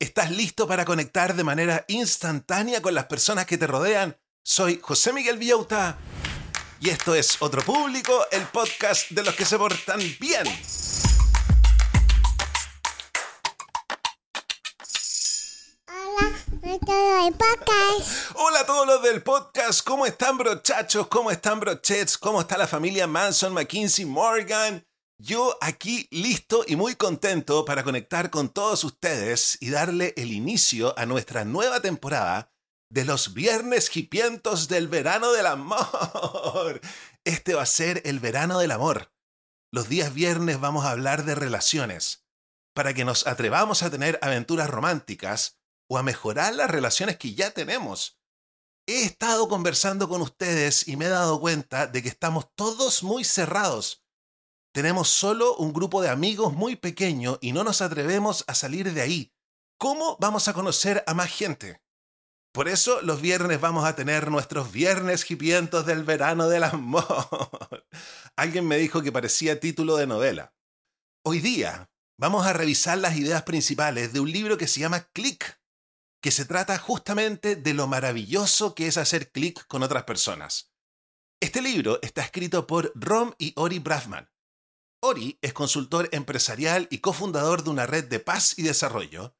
¿Estás listo para conectar de manera instantánea con las personas que te rodean? Soy José Miguel Villauta y esto es Otro Público, el podcast de los que se portan bien. Hola a todos los del podcast, ¿cómo están brochachos? ¿Cómo están brochets? ¿Cómo está la familia Manson, McKinsey, Morgan? Yo aquí listo y muy contento para conectar con todos ustedes y darle el inicio a nuestra nueva temporada de los viernes hipientos del verano del amor. Este va a ser el verano del amor. Los días viernes vamos a hablar de relaciones, para que nos atrevamos a tener aventuras románticas o a mejorar las relaciones que ya tenemos. He estado conversando con ustedes y me he dado cuenta de que estamos todos muy cerrados tenemos solo un grupo de amigos muy pequeño y no nos atrevemos a salir de ahí. ¿Cómo vamos a conocer a más gente? Por eso los viernes vamos a tener nuestros viernes hipientos del verano del amor. Alguien me dijo que parecía título de novela. Hoy día vamos a revisar las ideas principales de un libro que se llama Click, que se trata justamente de lo maravilloso que es hacer click con otras personas. Este libro está escrito por Rom y Ori Braffman, Ori es consultor empresarial y cofundador de una red de paz y desarrollo,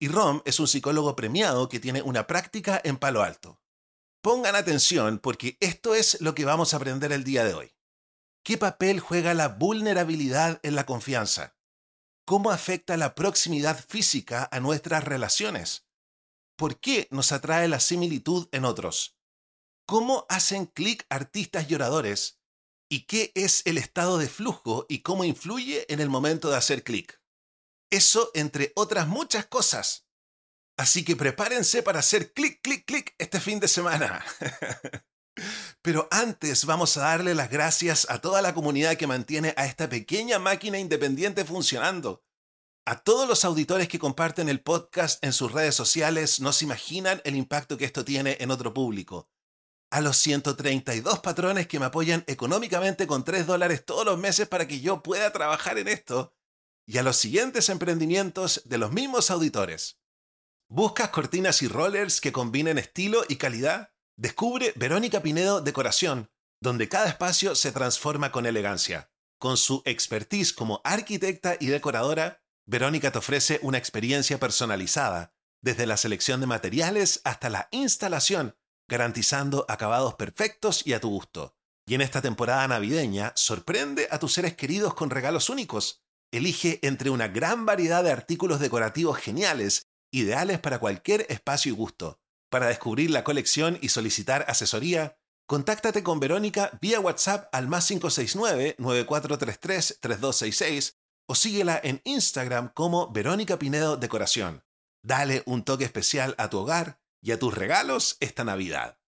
y Rom es un psicólogo premiado que tiene una práctica en Palo Alto. Pongan atención porque esto es lo que vamos a aprender el día de hoy. ¿Qué papel juega la vulnerabilidad en la confianza? ¿Cómo afecta la proximidad física a nuestras relaciones? ¿Por qué nos atrae la similitud en otros? ¿Cómo hacen clic artistas y oradores y qué es el estado de flujo y cómo influye en el momento de hacer clic. Eso entre otras muchas cosas. Así que prepárense para hacer clic, clic, clic este fin de semana. Pero antes vamos a darle las gracias a toda la comunidad que mantiene a esta pequeña máquina independiente funcionando. A todos los auditores que comparten el podcast en sus redes sociales no se imaginan el impacto que esto tiene en otro público a los 132 patrones que me apoyan económicamente con 3 dólares todos los meses para que yo pueda trabajar en esto, y a los siguientes emprendimientos de los mismos auditores. ¿Buscas cortinas y rollers que combinen estilo y calidad? Descubre Verónica Pinedo Decoración, donde cada espacio se transforma con elegancia. Con su expertise como arquitecta y decoradora, Verónica te ofrece una experiencia personalizada, desde la selección de materiales hasta la instalación garantizando acabados perfectos y a tu gusto. Y en esta temporada navideña, sorprende a tus seres queridos con regalos únicos. Elige entre una gran variedad de artículos decorativos geniales, ideales para cualquier espacio y gusto. Para descubrir la colección y solicitar asesoría, contáctate con Verónica vía WhatsApp al más 569-9433-3266 o síguela en Instagram como Verónica Pinedo Decoración. Dale un toque especial a tu hogar y a tus regalos esta Navidad.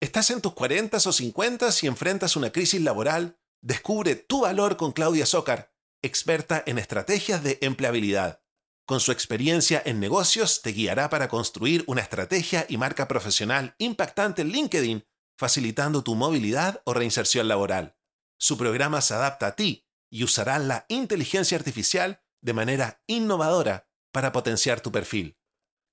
¿Estás en tus 40 o 50 y enfrentas una crisis laboral? Descubre tu valor con Claudia Zócar, experta en estrategias de empleabilidad. Con su experiencia en negocios te guiará para construir una estrategia y marca profesional impactante en LinkedIn, facilitando tu movilidad o reinserción laboral. Su programa se adapta a ti y usará la inteligencia artificial de manera innovadora para potenciar tu perfil.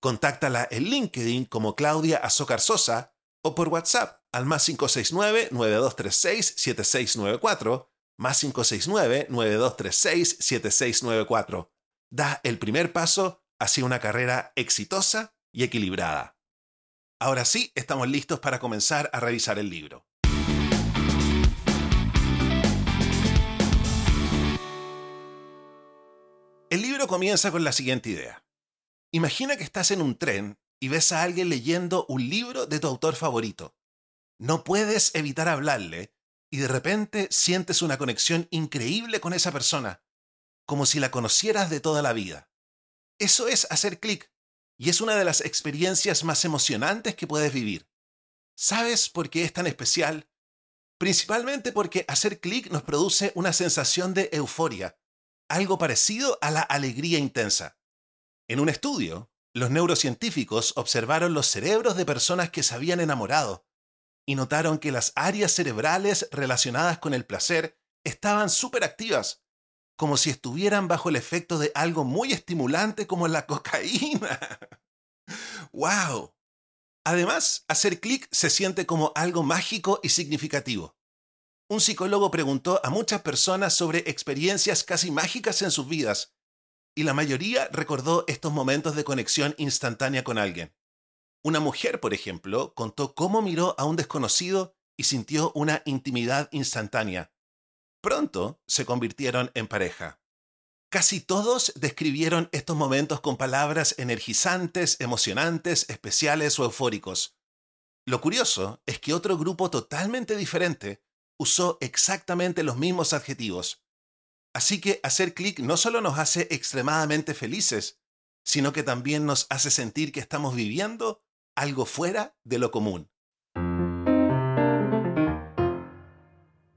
Contáctala en LinkedIn como Claudia Azócar Sosa o por WhatsApp al más 569-9236-7694, más 569-9236-7694. Da el primer paso hacia una carrera exitosa y equilibrada. Ahora sí, estamos listos para comenzar a revisar el libro. El libro comienza con la siguiente idea. Imagina que estás en un tren y ves a alguien leyendo un libro de tu autor favorito. No puedes evitar hablarle y de repente sientes una conexión increíble con esa persona, como si la conocieras de toda la vida. Eso es hacer clic y es una de las experiencias más emocionantes que puedes vivir. ¿Sabes por qué es tan especial? Principalmente porque hacer clic nos produce una sensación de euforia, algo parecido a la alegría intensa. En un estudio, los neurocientíficos observaron los cerebros de personas que se habían enamorado y notaron que las áreas cerebrales relacionadas con el placer estaban súper activas, como si estuvieran bajo el efecto de algo muy estimulante como la cocaína. ¡Wow! Además, hacer clic se siente como algo mágico y significativo. Un psicólogo preguntó a muchas personas sobre experiencias casi mágicas en sus vidas, y la mayoría recordó estos momentos de conexión instantánea con alguien. Una mujer, por ejemplo, contó cómo miró a un desconocido y sintió una intimidad instantánea. Pronto se convirtieron en pareja. Casi todos describieron estos momentos con palabras energizantes, emocionantes, especiales o eufóricos. Lo curioso es que otro grupo totalmente diferente usó exactamente los mismos adjetivos. Así que hacer clic no solo nos hace extremadamente felices, sino que también nos hace sentir que estamos viviendo algo fuera de lo común.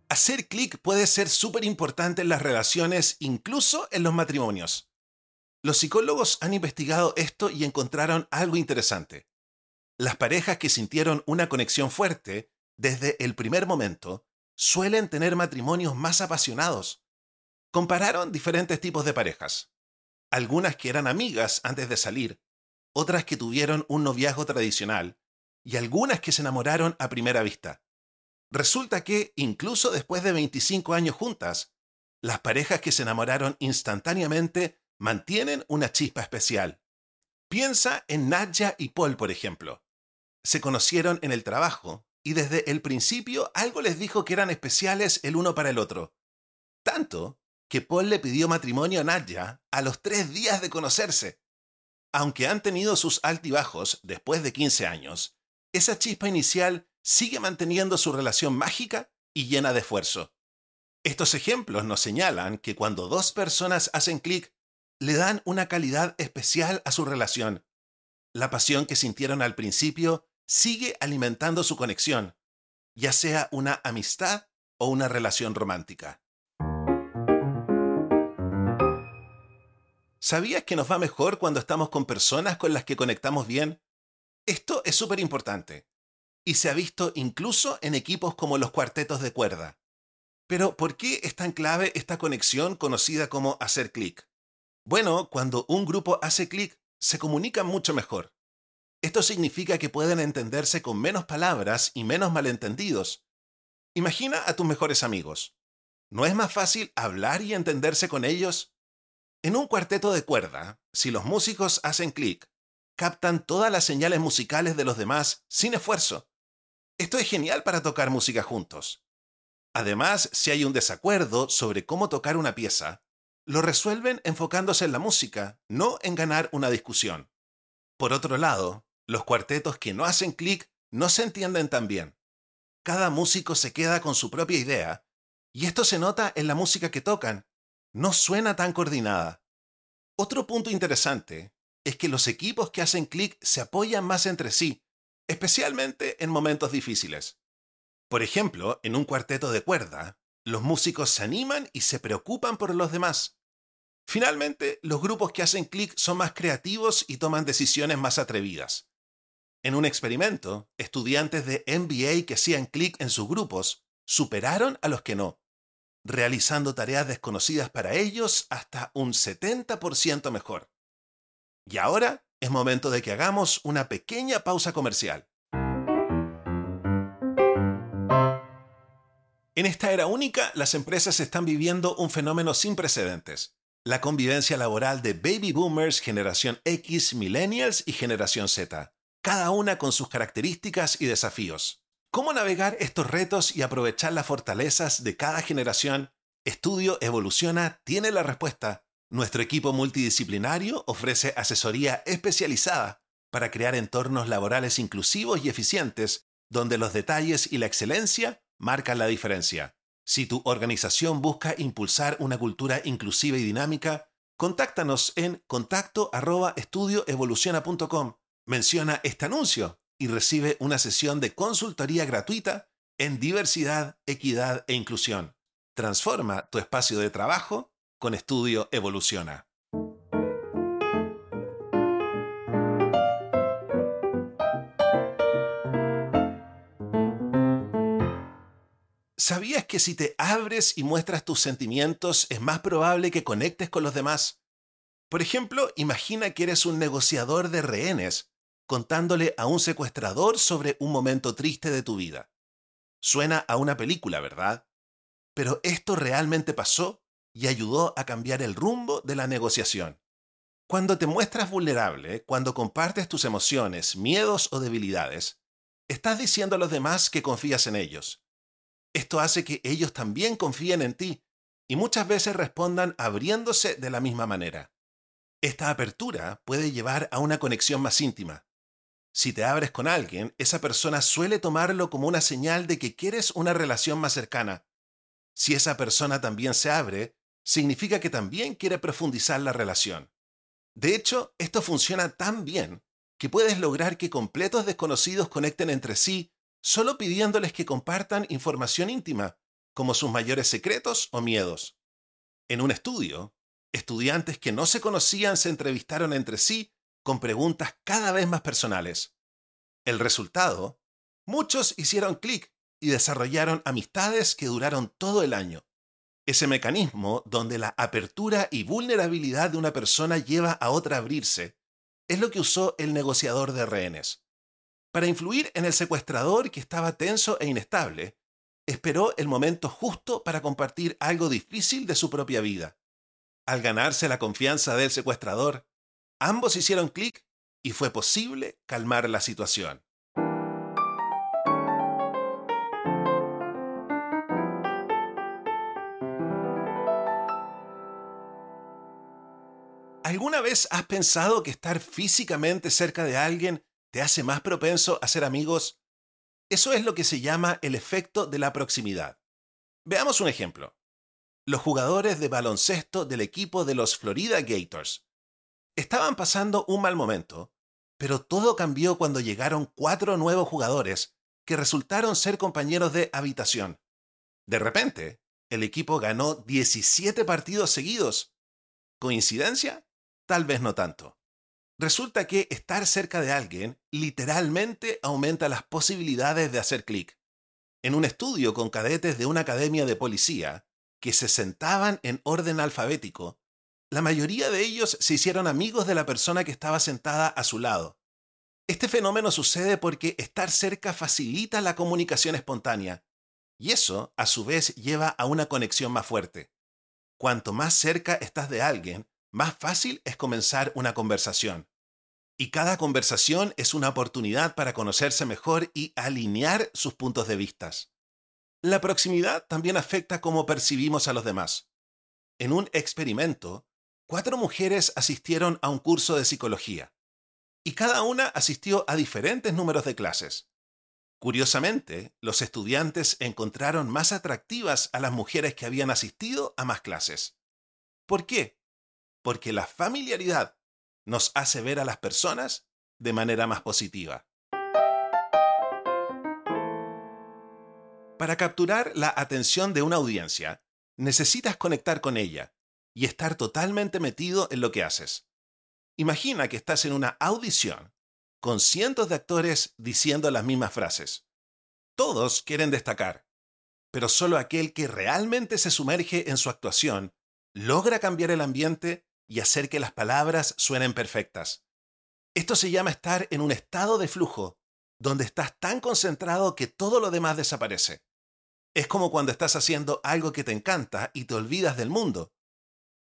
Hacer clic puede ser súper importante en las relaciones, incluso en los matrimonios. Los psicólogos han investigado esto y encontraron algo interesante. Las parejas que sintieron una conexión fuerte desde el primer momento suelen tener matrimonios más apasionados. Compararon diferentes tipos de parejas. Algunas que eran amigas antes de salir, otras que tuvieron un noviazgo tradicional y algunas que se enamoraron a primera vista. Resulta que, incluso después de 25 años juntas, las parejas que se enamoraron instantáneamente mantienen una chispa especial. Piensa en Nadja y Paul, por ejemplo. Se conocieron en el trabajo y desde el principio algo les dijo que eran especiales el uno para el otro. Tanto que Paul le pidió matrimonio a Nadja a los tres días de conocerse. Aunque han tenido sus altibajos después de 15 años, esa chispa inicial sigue manteniendo su relación mágica y llena de esfuerzo. Estos ejemplos nos señalan que cuando dos personas hacen clic, le dan una calidad especial a su relación. La pasión que sintieron al principio sigue alimentando su conexión, ya sea una amistad o una relación romántica. ¿Sabías que nos va mejor cuando estamos con personas con las que conectamos bien? Esto es súper importante y se ha visto incluso en equipos como los cuartetos de cuerda. Pero, ¿por qué es tan clave esta conexión conocida como hacer clic? Bueno, cuando un grupo hace clic, se comunican mucho mejor. Esto significa que pueden entenderse con menos palabras y menos malentendidos. Imagina a tus mejores amigos. ¿No es más fácil hablar y entenderse con ellos? En un cuarteto de cuerda, si los músicos hacen clic, captan todas las señales musicales de los demás sin esfuerzo. Esto es genial para tocar música juntos. Además, si hay un desacuerdo sobre cómo tocar una pieza, lo resuelven enfocándose en la música, no en ganar una discusión. Por otro lado, los cuartetos que no hacen clic no se entienden tan bien. Cada músico se queda con su propia idea, y esto se nota en la música que tocan. No suena tan coordinada. Otro punto interesante es que los equipos que hacen clic se apoyan más entre sí especialmente en momentos difíciles. Por ejemplo, en un cuarteto de cuerda, los músicos se animan y se preocupan por los demás. Finalmente, los grupos que hacen clic son más creativos y toman decisiones más atrevidas. En un experimento, estudiantes de MBA que hacían clic en sus grupos superaron a los que no, realizando tareas desconocidas para ellos hasta un 70% mejor. Y ahora es momento de que hagamos una pequeña pausa comercial. En esta era única, las empresas están viviendo un fenómeno sin precedentes. La convivencia laboral de baby boomers, generación X, millennials y generación Z, cada una con sus características y desafíos. ¿Cómo navegar estos retos y aprovechar las fortalezas de cada generación? Estudio Evoluciona tiene la respuesta nuestro equipo multidisciplinario ofrece asesoría especializada para crear entornos laborales inclusivos y eficientes, donde los detalles y la excelencia marcan la diferencia. Si tu organización busca impulsar una cultura inclusiva y dinámica, contáctanos en contacto Menciona este anuncio y recibe una sesión de consultoría gratuita en diversidad, equidad e inclusión. Transforma tu espacio de trabajo con Estudio Evoluciona. ¿Sabías que si te abres y muestras tus sentimientos es más probable que conectes con los demás? Por ejemplo, imagina que eres un negociador de rehenes, contándole a un secuestrador sobre un momento triste de tu vida. Suena a una película, ¿verdad? Pero esto realmente pasó y ayudó a cambiar el rumbo de la negociación. Cuando te muestras vulnerable, cuando compartes tus emociones, miedos o debilidades, estás diciendo a los demás que confías en ellos esto hace que ellos también confíen en ti y muchas veces respondan abriéndose de la misma manera. Esta apertura puede llevar a una conexión más íntima. Si te abres con alguien, esa persona suele tomarlo como una señal de que quieres una relación más cercana. Si esa persona también se abre, significa que también quiere profundizar la relación. De hecho, esto funciona tan bien que puedes lograr que completos desconocidos conecten entre sí solo pidiéndoles que compartan información íntima, como sus mayores secretos o miedos. En un estudio, estudiantes que no se conocían se entrevistaron entre sí con preguntas cada vez más personales. El resultado, muchos hicieron clic y desarrollaron amistades que duraron todo el año. Ese mecanismo donde la apertura y vulnerabilidad de una persona lleva a otra a abrirse es lo que usó el negociador de rehenes. Para influir en el secuestrador que estaba tenso e inestable, esperó el momento justo para compartir algo difícil de su propia vida. Al ganarse la confianza del secuestrador, ambos hicieron clic y fue posible calmar la situación. ¿Alguna vez has pensado que estar físicamente cerca de alguien te hace más propenso a ser amigos, eso es lo que se llama el efecto de la proximidad. Veamos un ejemplo. Los jugadores de baloncesto del equipo de los Florida Gators estaban pasando un mal momento, pero todo cambió cuando llegaron cuatro nuevos jugadores que resultaron ser compañeros de habitación. De repente, el equipo ganó 17 partidos seguidos. ¿Coincidencia? Tal vez no tanto. Resulta que estar cerca de alguien literalmente aumenta las posibilidades de hacer clic. En un estudio con cadetes de una academia de policía, que se sentaban en orden alfabético, la mayoría de ellos se hicieron amigos de la persona que estaba sentada a su lado. Este fenómeno sucede porque estar cerca facilita la comunicación espontánea, y eso, a su vez, lleva a una conexión más fuerte. Cuanto más cerca estás de alguien, más fácil es comenzar una conversación. Y cada conversación es una oportunidad para conocerse mejor y alinear sus puntos de vista. La proximidad también afecta cómo percibimos a los demás. En un experimento, cuatro mujeres asistieron a un curso de psicología, y cada una asistió a diferentes números de clases. Curiosamente, los estudiantes encontraron más atractivas a las mujeres que habían asistido a más clases. ¿Por qué? porque la familiaridad nos hace ver a las personas de manera más positiva. Para capturar la atención de una audiencia, necesitas conectar con ella y estar totalmente metido en lo que haces. Imagina que estás en una audición con cientos de actores diciendo las mismas frases. Todos quieren destacar, pero solo aquel que realmente se sumerge en su actuación logra cambiar el ambiente y hacer que las palabras suenen perfectas. Esto se llama estar en un estado de flujo, donde estás tan concentrado que todo lo demás desaparece. Es como cuando estás haciendo algo que te encanta y te olvidas del mundo.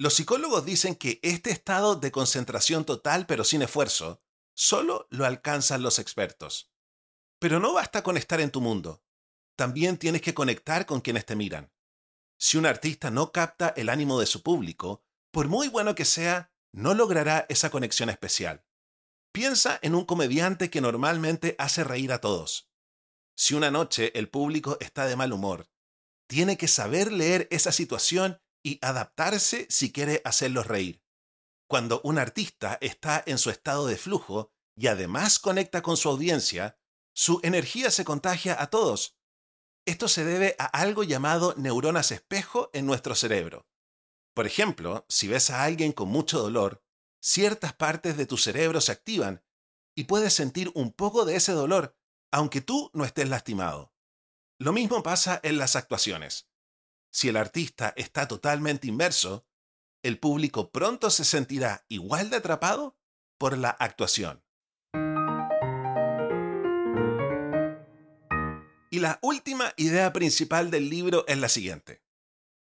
Los psicólogos dicen que este estado de concentración total pero sin esfuerzo solo lo alcanzan los expertos. Pero no basta con estar en tu mundo. También tienes que conectar con quienes te miran. Si un artista no capta el ánimo de su público, por muy bueno que sea, no logrará esa conexión especial. Piensa en un comediante que normalmente hace reír a todos. Si una noche el público está de mal humor, tiene que saber leer esa situación y adaptarse si quiere hacerlos reír. Cuando un artista está en su estado de flujo y además conecta con su audiencia, su energía se contagia a todos. Esto se debe a algo llamado neuronas espejo en nuestro cerebro. Por ejemplo, si ves a alguien con mucho dolor, ciertas partes de tu cerebro se activan y puedes sentir un poco de ese dolor, aunque tú no estés lastimado. Lo mismo pasa en las actuaciones. Si el artista está totalmente inmerso, el público pronto se sentirá igual de atrapado por la actuación. Y la última idea principal del libro es la siguiente.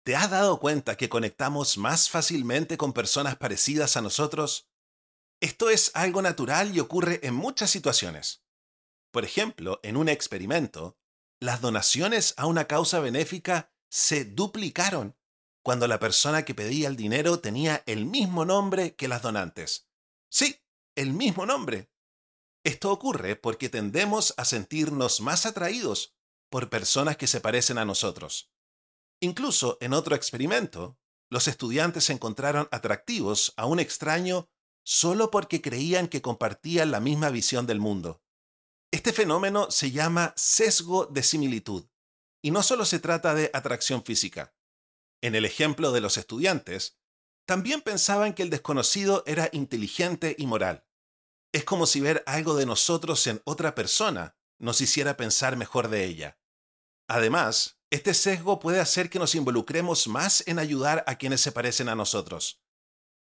¿Te has dado cuenta que conectamos más fácilmente con personas parecidas a nosotros? Esto es algo natural y ocurre en muchas situaciones. Por ejemplo, en un experimento, las donaciones a una causa benéfica se duplicaron cuando la persona que pedía el dinero tenía el mismo nombre que las donantes. Sí, el mismo nombre. Esto ocurre porque tendemos a sentirnos más atraídos por personas que se parecen a nosotros. Incluso en otro experimento, los estudiantes encontraron atractivos a un extraño solo porque creían que compartían la misma visión del mundo. Este fenómeno se llama sesgo de similitud, y no solo se trata de atracción física. En el ejemplo de los estudiantes, también pensaban que el desconocido era inteligente y moral. Es como si ver algo de nosotros en otra persona nos hiciera pensar mejor de ella. Además, este sesgo puede hacer que nos involucremos más en ayudar a quienes se parecen a nosotros.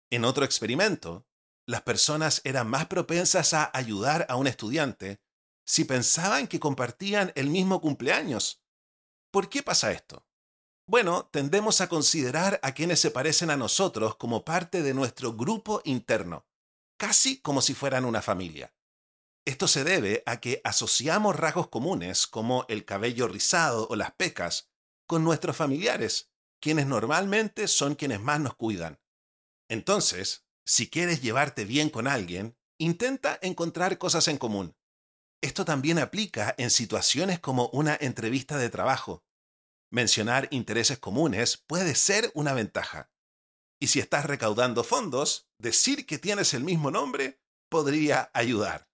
En otro experimento, las personas eran más propensas a ayudar a un estudiante si pensaban que compartían el mismo cumpleaños. ¿Por qué pasa esto? Bueno, tendemos a considerar a quienes se parecen a nosotros como parte de nuestro grupo interno casi como si fueran una familia. Esto se debe a que asociamos rasgos comunes como el cabello rizado o las pecas con nuestros familiares, quienes normalmente son quienes más nos cuidan. Entonces, si quieres llevarte bien con alguien, intenta encontrar cosas en común. Esto también aplica en situaciones como una entrevista de trabajo. Mencionar intereses comunes puede ser una ventaja. Y si estás recaudando fondos, decir que tienes el mismo nombre podría ayudar.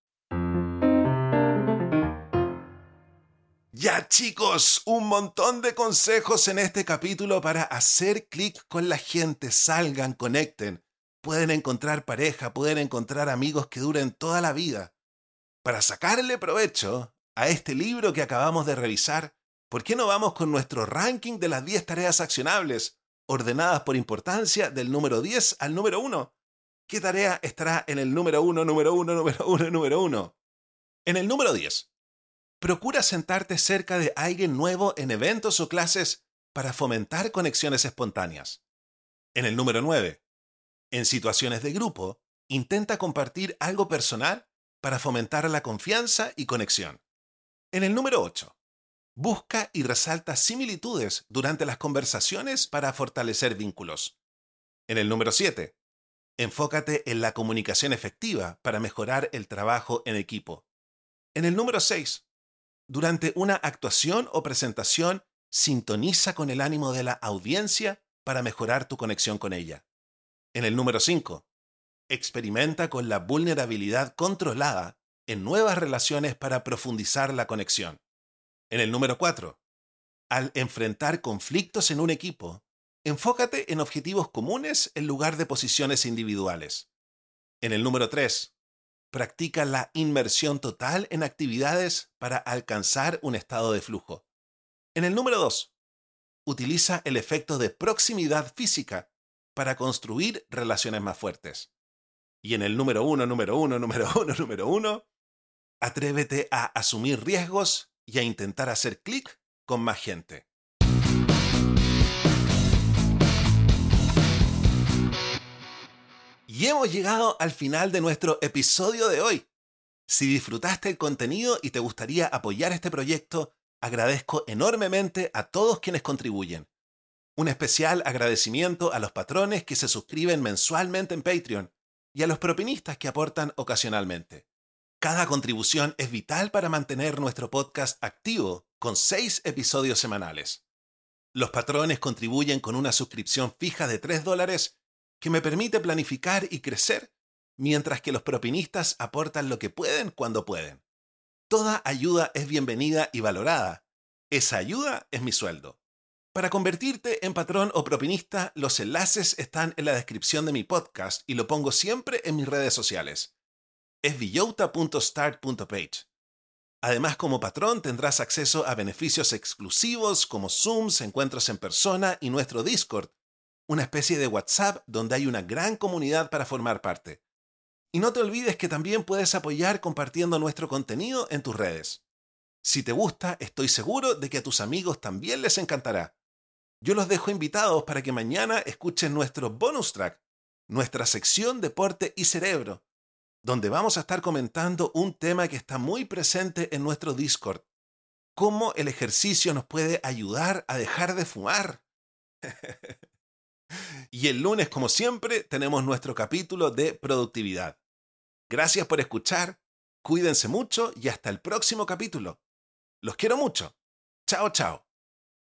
Ya chicos, un montón de consejos en este capítulo para hacer clic con la gente, salgan, conecten. Pueden encontrar pareja, pueden encontrar amigos que duren toda la vida. Para sacarle provecho a este libro que acabamos de revisar, ¿por qué no vamos con nuestro ranking de las 10 tareas accionables? ordenadas por importancia del número 10 al número 1. ¿Qué tarea estará en el número 1, número 1, número 1, número 1? En el número 10. Procura sentarte cerca de alguien nuevo en eventos o clases para fomentar conexiones espontáneas. En el número 9. En situaciones de grupo, intenta compartir algo personal para fomentar la confianza y conexión. En el número 8. Busca y resalta similitudes durante las conversaciones para fortalecer vínculos. En el número 7. Enfócate en la comunicación efectiva para mejorar el trabajo en equipo. En el número 6. Durante una actuación o presentación, sintoniza con el ánimo de la audiencia para mejorar tu conexión con ella. En el número 5. Experimenta con la vulnerabilidad controlada en nuevas relaciones para profundizar la conexión. En el número 4, al enfrentar conflictos en un equipo, enfócate en objetivos comunes en lugar de posiciones individuales. En el número 3, practica la inmersión total en actividades para alcanzar un estado de flujo. En el número 2, utiliza el efecto de proximidad física para construir relaciones más fuertes. Y en el número 1, número 1, número 1, número 1, atrévete a asumir riesgos y a intentar hacer clic con más gente. Y hemos llegado al final de nuestro episodio de hoy. Si disfrutaste el contenido y te gustaría apoyar este proyecto, agradezco enormemente a todos quienes contribuyen. Un especial agradecimiento a los patrones que se suscriben mensualmente en Patreon y a los propinistas que aportan ocasionalmente. Cada contribución es vital para mantener nuestro podcast activo con seis episodios semanales. Los patrones contribuyen con una suscripción fija de 3 dólares que me permite planificar y crecer, mientras que los propinistas aportan lo que pueden cuando pueden. Toda ayuda es bienvenida y valorada. Esa ayuda es mi sueldo. Para convertirte en patrón o propinista, los enlaces están en la descripción de mi podcast y lo pongo siempre en mis redes sociales es villota.start.page. Además, como patrón tendrás acceso a beneficios exclusivos como Zooms, encuentros en persona y nuestro Discord, una especie de WhatsApp donde hay una gran comunidad para formar parte. Y no te olvides que también puedes apoyar compartiendo nuestro contenido en tus redes. Si te gusta, estoy seguro de que a tus amigos también les encantará. Yo los dejo invitados para que mañana escuchen nuestro bonus track, nuestra sección Deporte y Cerebro, donde vamos a estar comentando un tema que está muy presente en nuestro Discord, cómo el ejercicio nos puede ayudar a dejar de fumar. y el lunes, como siempre, tenemos nuestro capítulo de productividad. Gracias por escuchar, cuídense mucho y hasta el próximo capítulo. Los quiero mucho. Chao, chao.